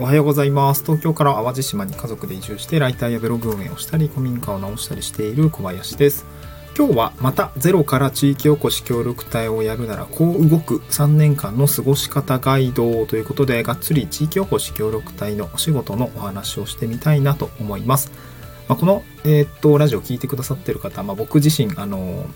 おはようございます。東京から淡路島に家族で移住して、ライターやブログ運営をしたり、古民家を直したりしている小林です。今日はまたゼロから地域おこし協力隊をやるならこう動く3年間の過ごし方ガイドということで、がっつり地域おこし協力隊のお仕事のお話をしてみたいなと思います。まあ、この、えーっと、ラジオを聞いてくださってる方、まあ、僕自身、あの、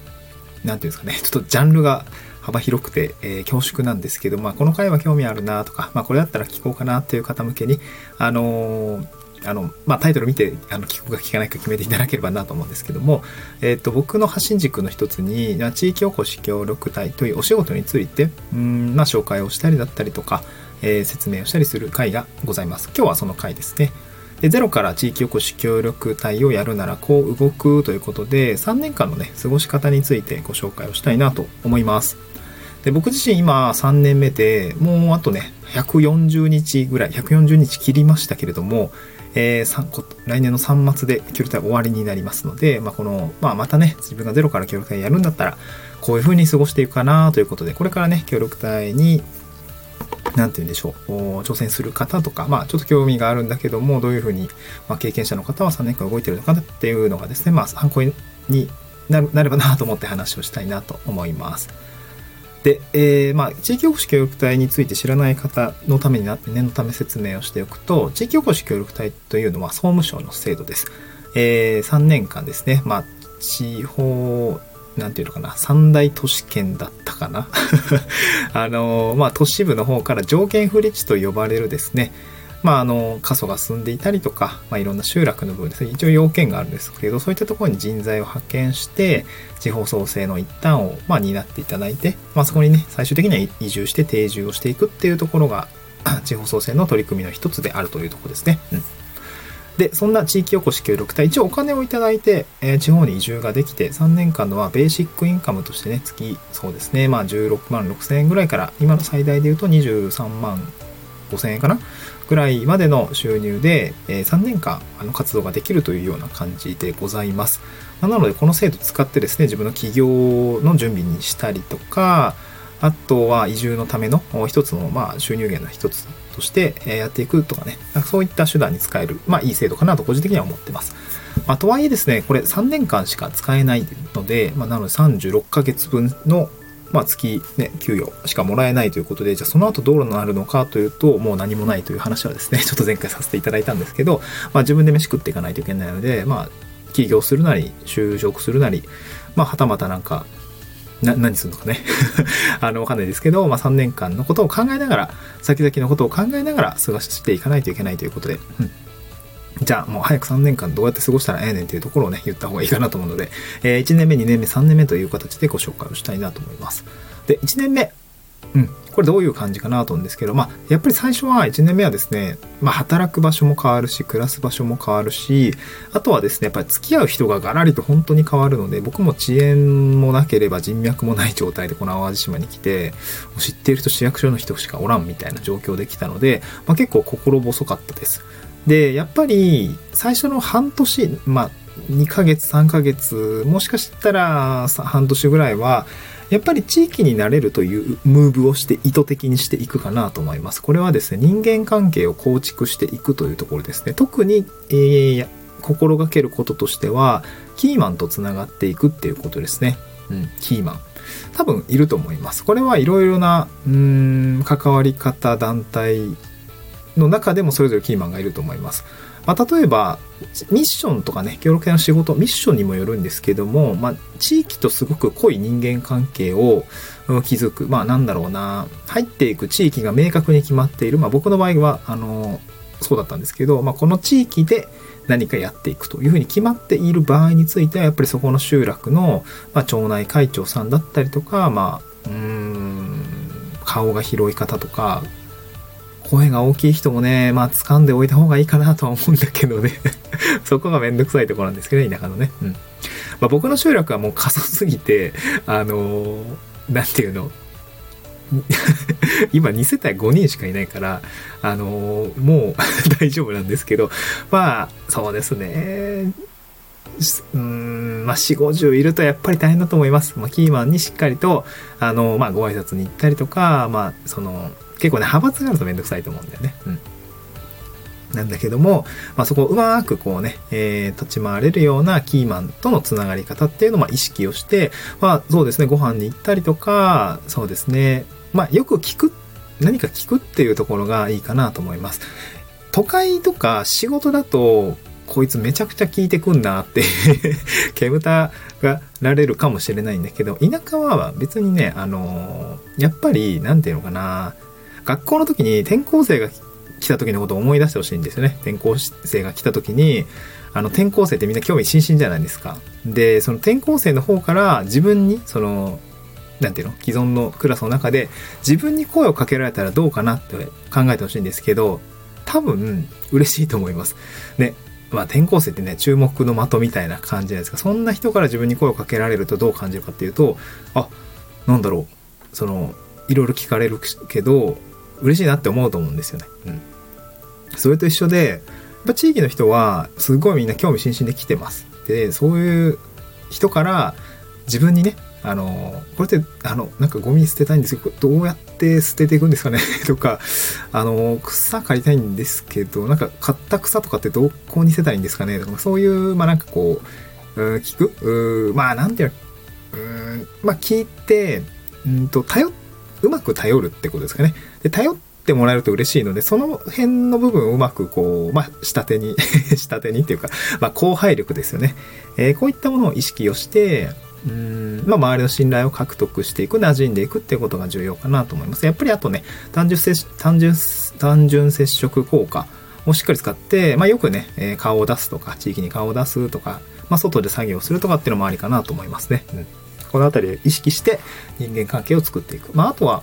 なんていうんですかね、ちょっとジャンルが幅広くて、えー恐縮なんですけど、まあ、この回は興味あるなとか、まあ、これだったら聞こうかなっていう方向けに、あのーあの、まあ、タイトル見て、あの、聞くか聞かないか決めていただければなと思うんですけども、えっ、と、僕の発信軸の一つに、地域おこし協力隊というお仕事について、うん、まあ、紹介をしたりだったりとか、えー説明をしたりする回がございます。今日はその回ですね。でゼロから地域おこし協力隊をやるならこう動くということで3年間のね過ごし方についてご紹介をしたいなと思いますで僕自身今3年目でもうあとね140日ぐらい140日切りましたけれども、えー来年の3末で協力隊終わりになりますので、まあ、この、まあ、またね自分がゼロから協力隊やるんだったらこういう風に過ごしていくかなということでこれからね協力隊になんて言うんでしょう、挑戦する方とか、まあ、ちょっと興味があるんだけども、どういうふうに、まあ、経験者の方は3年間動いてるのかなっていうのがですね、まあ、参考になればなと思って話をしたいなと思います。で、えーまあ、地域おこし協力隊について知らない方のためになって念のため説明をしておくと、地域おこし協力隊というのは総務省の制度です。えー、3年間ですね、まあ、地方、なんていうのかな、三大都市圏だったかな。あの、まあ、都市部の方から条件不立地と呼ばれるですね、まあ、あの、過疎が進んでいたりとか、まあ、いろんな集落の部分ですね、一応要件があるんですけど、そういったところに人材を派遣して、地方創生の一端を、まあ、担っていただいて、まあ、そこにね、最終的には移住して定住をしていくっていうところが、地方創生の取り組みの一つであるというところですね。うん。で、そんな地域おこし協力隊、一応お金をいただいて、えー地方に移住ができて、3年間のはベーシックインカムとしてね、月、そうですね、まあ16万6千円ぐらいから、今の最大で言うと23万5千円かなぐらいまでの収入で、え3年間あの活動ができるというような感じでございます。なので、この制度使ってですね、自分の起業の準備にしたりとか、あとは移住のための一つの、まあ、収入源の一つとしてやっていくとかね、かそういった手段に使える、まあ、いい制度かなと個人的には思ってます。まあ、とはいえですね、これ3年間しか使えないので、まあ、なので36ヶ月分の、まあ、月、ね、給与しかもらえないということで、じゃあその後どうなるのかというと、もう何もないという話はですね、ちょっと前回させていただいたんですけど、まあ、自分で飯食っていかないといけないので、まあ、起業するなり、就職するなり、まあ、はたまたなんか、な何するのかね。あのわかんないですけど、まあ、3年間のことを考えながら先々のことを考えながら過ごしていかないといけないということで、うん。じゃあもう早く3年間どうやって過ごしたらええねんというところをね言った方がいいかなと思うので、えー1年目2年目3年目という形でご紹介をしたいなと思いますで1年目うん、これどういう感じかなと思うんですけど、まあ、やっぱり最初は1年目はですね、まあ、働く場所も変わるし、暮らす場所も変わるし、あとはですね、やっぱり付き合う人がガラリと本当に変わるので、僕も遅延もなければ人脈もない状態でこの淡路島に来て、知っている人市役所の人しかおらんみたいな状況できたので、まあ、結構心細かったです。で、やっぱり最初の半年、まあ、2ヶ月、3ヶ月、もしかしたら半年ぐらいは、やっぱり地域になれるというムーブをして意図的にしていくかなと思います。これはですね、人間関係を構築していくというところですね。特に、えー心がけることとしては、キーマンとつながっていくっていうことですね。うん、キーマン。多分いると思います。これはいろいろな、うん、関わり方、団体の中でもそれぞれキーマンがいると思います。まあ、例えば、ミッションとかね、協力隊の仕事、ミッションにもよるんですけども、まあ、地域とすごく濃い人間関係を築く。まあ、なんだろうな、入っていく地域が明確に決まっている。まあ、僕の場合は、あの、そうだったんですけど、まあ、この地域で何かやっていくというふうに決まっている場合については、やっぱりそこの集落の、まあ、町内会長さんだったりとか、まあ、うーん、顔が広い方とか、声が大きい人もね、まあ掴んでおいた方がいいかなとは思うんだけどね。そこがめんどくさいところなんですけど、田舎のね。うん。まあ僕の集落はもう過疎すぎて、あのーなんていうの、今2世帯5人しかいないから、あのーもう 大丈夫なんですけど、まあ、そうですね。うーん、まあ、4、50いるとやっぱり大変だと思います。まあ、キーマンにしっかりと、あの、まあ、ご挨拶に行ったりとか、まあ、その、結構ね、派閥があるとめんどくさいと思うんだよね。うん。なんだけども、まあ、そこをうまくこうね、えー、立ち回れるようなキーマンとのつながり方っていうのを意識をして、まあそうですね、ご飯に行ったりとか、そうですね、まあよく聞く、何か聞くっていうところがいいかなと思います。都会とか仕事だと、こいつめちゃくちゃ聞いてくんなって 煙たがられるかもしれないんだけど、田舎は別にね、あのー、やっぱり、なんていうのかな、学校の時に転校生が来た時のことを思い出してほしいんですよね。転校生が来た時に、あの、転校生ってみんな興味津々じゃないですか。で、その転校生の方から自分に、その、なんていうの？既存のクラスの中で自分に声をかけられたらどうかなって考えてほしいんですけど、多分嬉しいと思います。ね。まあ転校生ってね、注目の的みたいな感じじゃないですか。そんな人から自分に声をかけられるとどう感じるかっていうと、あ、なんだろう。その、いろいろ聞かれるけど、嬉しいなって思うと思うんですよね。うん。それと一緒で、やっぱ地域の人はすごいみんな興味津々で来てます。で、そういう人から自分にね、あの、これって、あの、なんかゴミ捨てたいんですけど、どうやって捨てていくんですかね？とか、あの、草刈りたいんですけど、なんか買った草とかってどこに捨てたいんですかね？とか、そういう、まあなんかこう、う聞く？うまあなんていうの、うんまあ聞いて、うんと、頼、うまく頼るってことですかね。で、頼ってもらえると嬉しいので、その辺の部分をうまくこう、まあ、下手に 下手にっていうか、まあ、後輩力ですよね。えー、こういったものを意識をして、うんまあ、周りの信頼を獲得していく、馴染んでいくっていうことが重要かなと思います。やっぱりあとね、単純接単純単純接触効果をしっかり使って、まあ、よくね、えー、顔を出すとか、地域に顔を出すとか、まあ、外で作業するとかっていうのもありかなと思いますね。うん、このあたりを意識して人間関係を作っていく。まあ、あとは、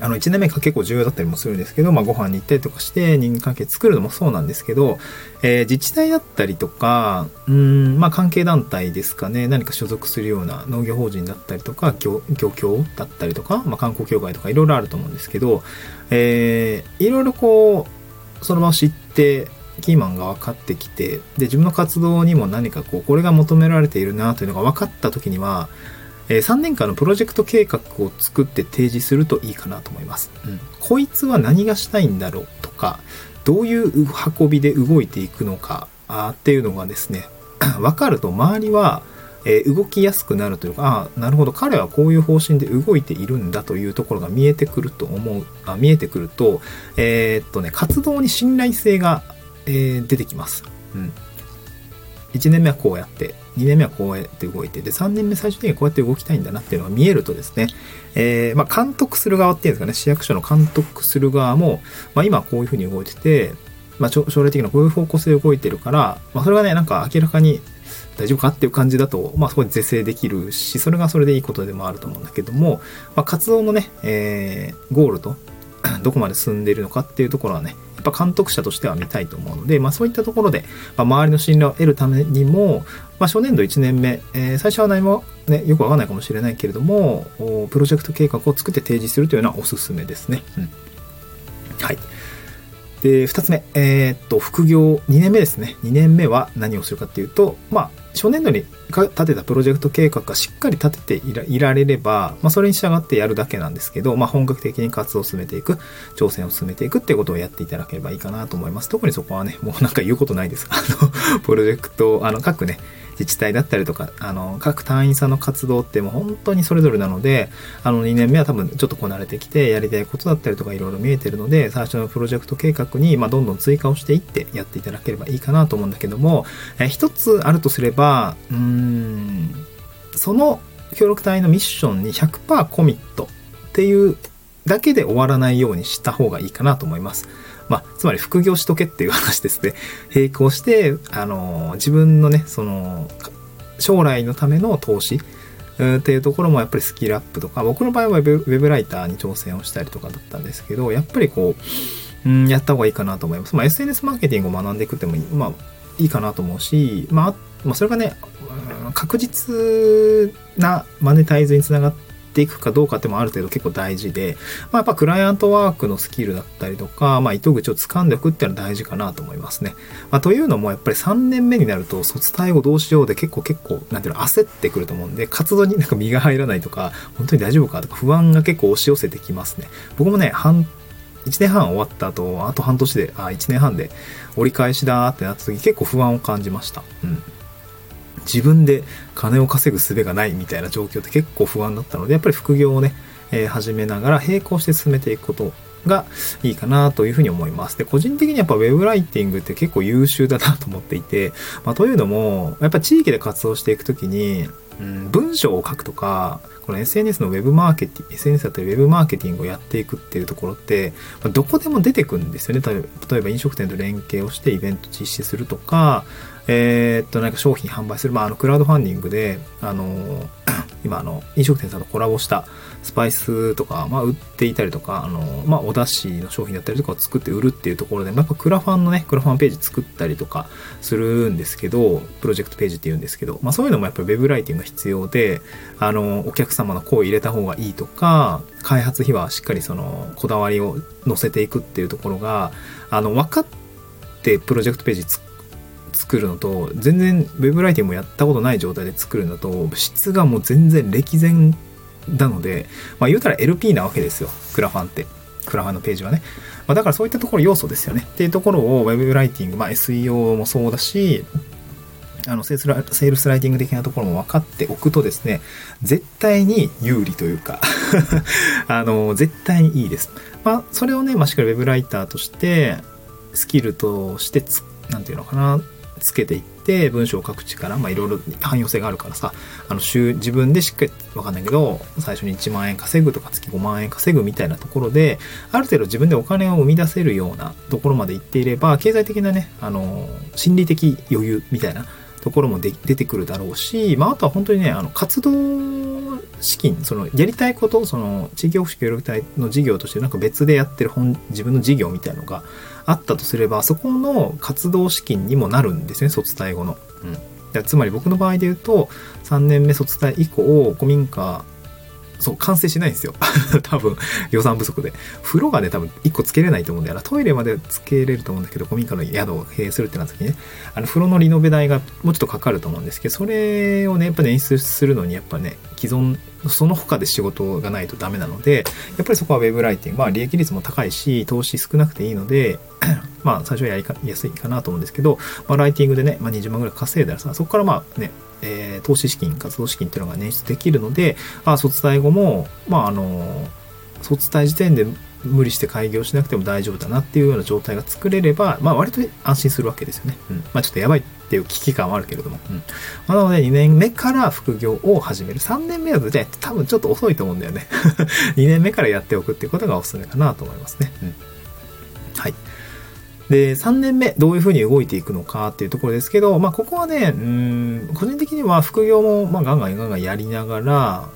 あの、1年目が結構重要だったりもするんですけど、まあ、ご飯に行ったりとかして人間関係作るのもそうなんですけど、えー、自治体だったりとか、うん、まあ、関係団体ですかね、何か所属するような農業法人だったりとか、漁漁協だったりとか、まあ、観光協会とかいろいろあると思うんですけど、えー、いろいろこう、その場を知って、キーマンが分かってきて、で、自分の活動にも何かこう、これが求められているなというのが分かった時には、えー、3年間のプロジェクト計画を作って提示するといいかなと思います。うん、こいつは何がしたいんだろうとか、どういう運びで動いていくのかあっていうのがですね、分かると周りは、えー、動きやすくなるというか、あなるほど、彼はこういう方針で動いているんだというところが見えてくると思う、あ見えてくると、えー、っとね、活動に信頼性が、えー、出てきます。うん。1年目はこうやって、2年目はこうやって動いて、で、3年目最終的にこうやって動きたいんだなっていうのが見えるとですね、えー、まあ、監督する側っていうんですかね、市役所の監督する側も、まあ、今こういうふうに動いてて、まあ、将来的なこういう方向性で動いてるから、まあ、それがね、なんか明らかに大丈夫かっていう感じだと、まあ、そこで是正できるし、それがそれでいいことでもあると思うんだけども、まあ、活動のね、えー、ゴールとどこまで進んでいるのかっていうところはね、ぱ監督者としては見たいと思うので、まあそういったところで、まあ、周りの信頼を得るためにも、まあ初年度1年目、えー、最初は何もね、よくわかんないかもしれないけれども、プロジェクト計画を作って提示するというのはおすすめですね。うん。はい。で、2つ目、えー、っと、副業2年目ですね。2年目は何をするかっていうと、まあ、初年度に立てたプロジェクト計画がしっかり立てていられれば、まあ、それに従ってやるだけなんですけど、まあ、本格的に活動を進めていく、挑戦を進めていくってことをやっていただければいいかなと思います。特にそこはね、もうなんか言うことないです。あの、プロジェクト、あの、各ね、自治体だったりとか、あの、各隊員さんの活動ってもう本当にそれぞれなので、あの、2年目は多分ちょっとこなれてきて、やりたいことだったりとかいろいろ見えてるので、最初のプロジェクト計画に、まあ、どんどん追加をしていってやっていただければいいかなと思うんだけども、え一つあるとすれば、うーん、その協力隊のミッションに100%コミットっていうだけで終わらないようにした方がいいかなと思います。まあ、つまり副業しとけっていう話ですね。並行して、あの、自分のね、その、将来のための投資っていうところもやっぱりスキルアップとか、僕の場合はウェブライターに挑戦をしたりとかだったんですけど、やっぱりこう、うん、やった方がいいかなと思います。まあ、SNS マーケティングを学んでいくってもいい、まあ、いいかなと思うし、まあ、まあ、それがね、確実なマネタイズにつながってていくかどうかってもある程度結構大事で、まあ、やっぱクライアントワークのスキルだったりとか、まあ、糸口を掴んでおくっていうのは大事かなと思いますね。まあ、というのもやっぱり3年目になると卒対をどうしようで結構結構、なんていうの、焦ってくると思うんで、活動になんか身が入らないとか、本当に大丈夫かとか不安が結構押し寄せてきますね。僕もね、半1年半終わった後、あと半年で、あ、1年半で折り返しだってなった時結構不安を感じました。うん。自分で金を稼ぐ術がないみたいな状況って結構不安だったので、やっぱり副業をね、えー、始めながら並行して進めていくことがいいかなというふうに思います。で、個人的にやっぱ Web ライティングって結構優秀だなと思っていて、まあ、というのも、やっぱ地域で活動していくときに、うん、文章を書くとか、この SNS の Web マーケティング、SNS だったり Web マーケティングをやっていくっていうところって、まあ、どこでも出てくるんですよね。例えば飲食店と連携をしてイベント実施するとか、えー、っと、なんか商品販売する、まあ、あの、クラウドファンディングで、あの、今、あの、飲食店さんとコラボしたスパイスとか、まあ、売っていたりとか、あの、まあ、お出汁の商品だったりとかを作って売るっていうところで、まあ、やっぱクラファンのね、クラファンページ作ったりとかするんですけど、プロジェクトページって言うんですけど、まあ、そういうのもやっぱり Web ライティング必要で、あの、お客様の声を入れた方がいいとか、開発費はしっかりその、こだわりを乗せていくっていうところが、あの、分かってプロジェクトページ作るのと全然 web ライティングもやったことない状態で作るのと質がもう全然歴然なので、まあ、言うたら LP なわけですよ。クラファンって。クラファンのページはね、まあ、だからそういったところ要素ですよね。っていうところを web ライティング、まあ、SEO もそうだしあのセールスライティング的なところも分かっておくとですね、絶対に有利というか あの、絶対にいいです。まあ、それをね、まあ、しっかり web ライターとして、スキルとしてつ、なんていうのかな、つけていって文章を書く力まあいろいろ汎用性があるからさあの週自分でしっかりわかんないけど最初に1万円稼ぐとか月5万円稼ぐみたいなところである程度自分でお金を生み出せるようなところまでいっていれば経済的なねあの心理的余裕みたいなところもで出てくるだろうし、まあ、あとは本当にねあの活動資金そのやりたいことその地域保守協力隊の事業としてなんか別でやってる本自分の事業みたいのがあったとすれば、そこの活動資金にもなるんですね、卒退後の。うん。つまり僕の場合で言うと、3年目卒退以降、古民家そう、完成しないんですよ。多分、予算不足で。風呂がね、多分1個つけれないと思うんだよな。トイレまでつけれると思うんだけど、古民家の宿を経営するってなった時にね、あの、風呂のリノベ代がもうちょっとかかると思うんですけど、それをね、やっぱね、演出するのに、やっぱね、既存、その他で仕事がないとダメなので、やっぱりそこは web ライティング、まあ利益率も高いし、投資少なくていいので、まあ最初はやりやすいかなと思うんですけど、まあライティングでね、まあ20万ぐらい稼いだらさ、そこからまあね、えー、投資資金、活動資金っていうのが捻出できるので、あ卒退後も、まあ、あの、卒退時点で無理して開業しなくても大丈夫だなっていうような状態が作れれば、まあ、割と安心するわけですよね。うん。まあ、ちょっとやばいっていう危機感はあるけれども。うん。ま、なので、2年目から副業を始める。3年目だと、じゃ多分ちょっと遅いと思うんだよね。2年目からやっておくっていうことがおすすめかなと思いますね。うん。はい。で、3年目、どういうふうに動いていくのかっていうところですけど、まあ、ここはね、うん、個人的には副業も、まあ、ガンガンガンガンやりながら、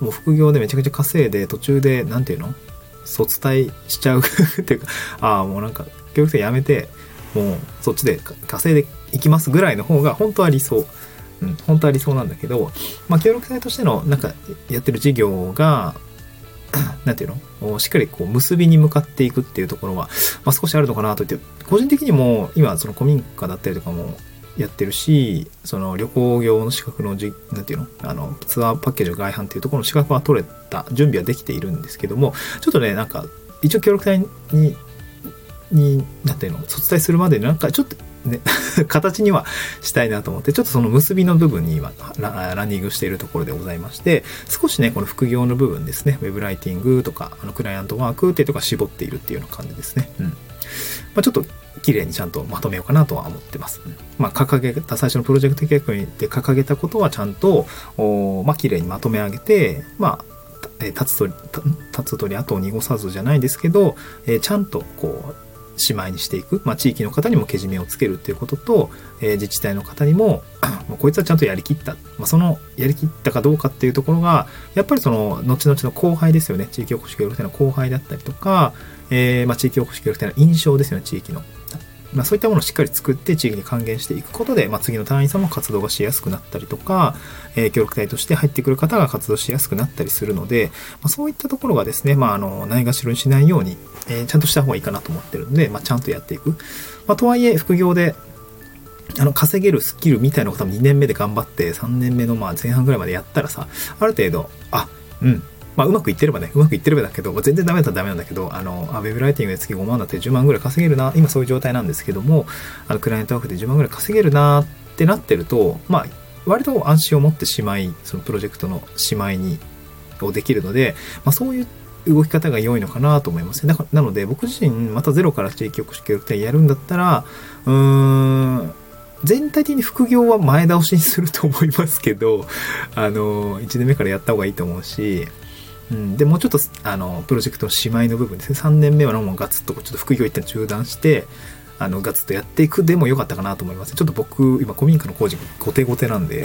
もう副業でめちゃくちゃ稼いで、途中で、なんていうの？卒退しちゃう っていうか、ああ、もうなんか、教育生やめて、もうそっちで稼いでいきますぐらいの方が本当は理想。うん、本当は理想なんだけど、まあ、協力隊としてのなんかやってる事業が、なんていうの？しっかりこう結びに向かっていくっていうところは、まあ、少しあるのかなと言って、個人的にも今その古民家だったりとかもやってるし、その旅行業の資格のじ、なんていうの？あの、ツアーパッケージの外販っていうところの資格は取れた、準備はできているんですけども、ちょっとね、なんか、一応協力隊に、に、なんていうの？卒退するまでなんかちょっとね、形にはしたいなと思って、ちょっとその結びの部分にはラランニングしているところでございまして、少しね、この副業の部分ですね、ウェブライティングとか、あのクライアントワークっていうところ絞っているっていうような感じですね。うん。まあ、ちょっと綺麗にちゃんとまとめようかなとは思ってます。うん、まあ、掲げた、最初のプロジェクト計画で掲げたことはちゃんと、おまあ、綺麗にまとめ上げて、まあ、え立つ鳥、立つ鳥後を濁さずじゃないですけど、えー、ちゃんとこう、姉妹にしていく、まあ、地域の方にもけじめをつけるっていうことと、えー、自治体の方にも もうこいつはちゃんとやりきった、まあ、そのやりきったかどうかっていうところがやっぱりその後々の後輩ですよね。地域おこし協力隊の後輩だったりとか、えーまあ、地域おこし協力隊の印象ですよね地域の。まあ、そういったものをしっかり作って地域に還元していくことで、まあ、次の隊員さんも活動がしやすくなったりとか、えー、協力隊として入ってくる方が活動しやすくなったりするので、まあ、そういったところがですね、まあ、あの、ないがしろにしないように、えー、ちゃんとした方がいいかなと思ってるので、まあ、ちゃんとやっていく。まあ、とはいえ、副業で、あの、稼げるスキルみたいなことは2年目で頑張って、3年目のまあ前半ぐらいまでやったらさ、ある程度、あ、うん、まあ、うまくいってればね、うまくいってればだけど、全然ダメだったらダメなんだけど、あの、ウェブライティングで月5万だって10万ぐらい稼げるな、今そういう状態なんですけども、あの、クライアントワークで10万ぐらい稼げるなってなってると、まあ、割と安心を持ってしまい、そのプロジェクトのしまいに、をできるので、まあ、そういう動き方が良いのかなと思いますね。なので、僕自身、またゼロから地域おこし協力隊やるんだったら、うーん、全体的に副業は前倒しにすると思いますけど、あの、1年目からやった方がいいと思うし、うん、で、もうちょっと、あの、プロジェクトのしまいの部分ですね。3年目はもうガツッとちょっと副業一旦中断して、あの、ガツッとやっていくでもよかったかなと思います。ちょっと僕、今、古民家の工事、後手後手なんで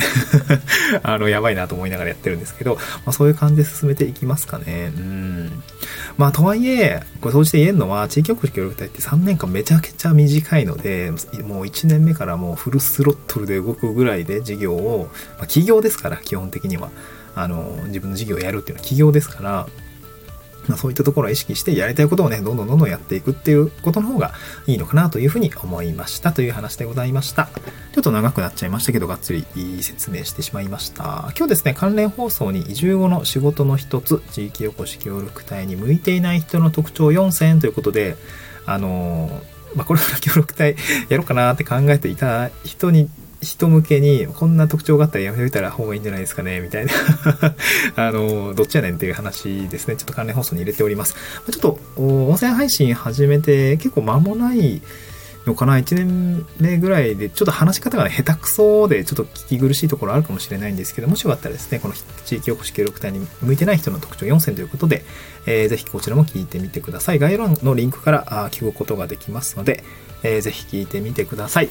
あの、やばいなと思いながらやってるんですけど、まあ、そういう感じで進めていきますかね。うん。まあ、とはいえ、これ、そうして言えるのは、地域おこし協力隊って3年間めちゃくちゃ短いので、もう1年目からもうフルスロットルで動くぐらいで事業を、まあ、企業ですから、基本的には。あの、自分の事業をやるっていうのは企業ですから、まあ、そういったところを意識してやりたいことをね、どんどんどんどんやっていくっていうことの方がいいのかなというふうに思いましたという話でございました。ちょっと長くなっちゃいましたけど、がっつり説明してしまいました。今日ですね、関連放送に移住後の仕事の一つ、地域おこし協力隊に向いていない人の特徴4選ということで、あのまあ、これから協力隊やろうかなって考えていた人に人向けに、こんな特徴があったらやめといたら方がいいんじゃないですかね、みたいな あの、どっちやねんっていう話ですね。ちょっと関連放送に入れております。ちょっと、音声配信始めて結構間もないのかな ?1 年目ぐらいで、ちょっと話し方がね、下手くそで、ちょっと聞き苦しいところあるかもしれないんですけど、もしよかったらですね、この地域おこし協力隊に向いてない人の特徴4選ということで、えー、ぜひこちらも聞いてみてください。概要欄のリンクから聞くことができますので、えー、ぜひ聞いてみてください。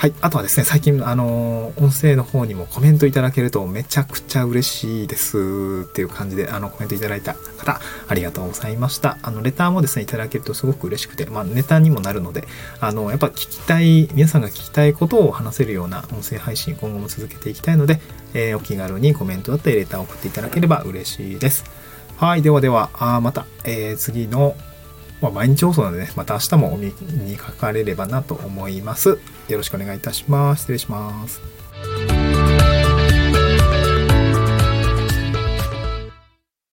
はい。あとはですね、最近、あの、音声の方にもコメントいただけるとめちゃくちゃ嬉しいですっていう感じで、あの、コメントいただいた方、ありがとうございました。あの、レターもですね、いただけるとすごく嬉しくて、まあ、ネタにもなるので、あの、やっぱ聞きたい、皆さんが聞きたいことを話せるような音声配信、今後も続けていきたいので、えー、お気軽にコメントだったり、レターを送っていただければ嬉しいです。はい。ではでは、あまた、えー、次のまあ、毎日放送なんでね、また明日もお目にかかれればなと思います。よろしくお願いいたします。失礼します。